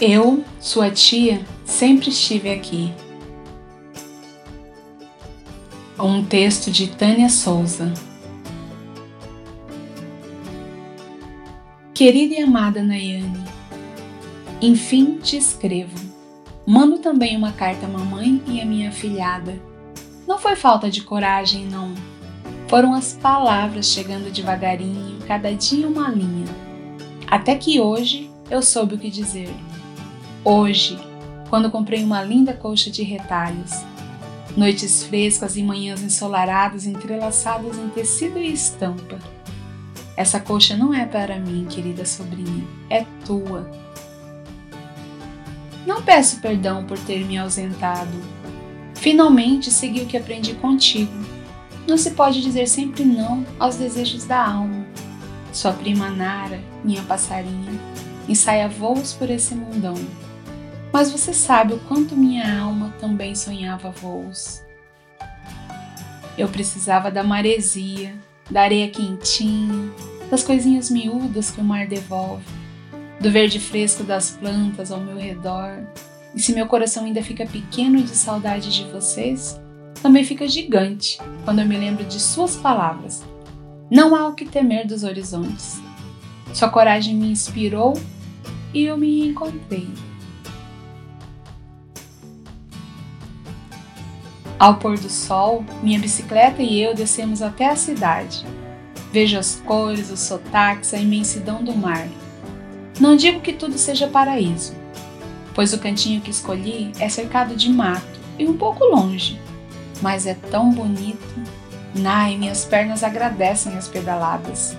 Eu, sua tia, sempre estive aqui. Um texto de Tânia Souza. Querida e amada Nayane, enfim te escrevo. Mando também uma carta à mamãe e à minha filhada. Não foi falta de coragem, não. Foram as palavras chegando devagarinho, cada dia uma linha. Até que hoje eu soube o que dizer. Hoje, quando comprei uma linda colcha de retalhos, noites frescas e manhãs ensolaradas entrelaçadas em tecido e estampa. Essa colcha não é para mim, querida sobrinha, é tua. Não peço perdão por ter me ausentado. Finalmente segui o que aprendi contigo. Não se pode dizer sempre não aos desejos da alma. Sua prima Nara, minha passarinha, ensaia voos por esse mundão mas você sabe o quanto minha alma também sonhava voos. Eu precisava da maresia, da areia quentinha, das coisinhas miúdas que o mar devolve, do verde fresco das plantas ao meu redor. E se meu coração ainda fica pequeno de saudade de vocês, também fica gigante quando eu me lembro de suas palavras. Não há o que temer dos horizontes. Sua coragem me inspirou e eu me encontrei. Ao pôr do sol, minha bicicleta e eu descemos até a cidade. Vejo as cores, os sotaques, a imensidão do mar. Não digo que tudo seja paraíso, pois o cantinho que escolhi é cercado de mato e um pouco longe, mas é tão bonito. Nai, minhas pernas agradecem as pedaladas.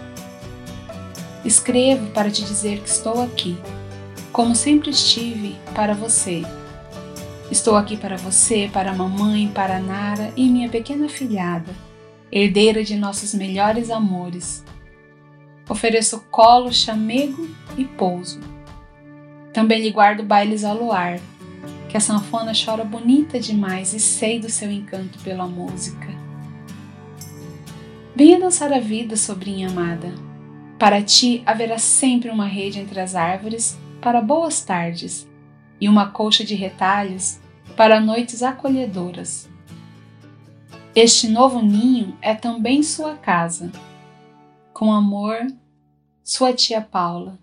Escrevo para te dizer que estou aqui, como sempre estive para você Estou aqui para você, para a mamãe, para a Nara e minha pequena filhada, herdeira de nossos melhores amores. Ofereço colo, chamego e pouso. Também lhe guardo bailes ao luar, que a sanfona chora bonita demais e sei do seu encanto pela música. Venha dançar a vida, sobrinha amada. Para ti haverá sempre uma rede entre as árvores para boas tardes e uma colcha de retalhos para noites acolhedoras. Este novo ninho é também sua casa. Com amor, sua tia Paula.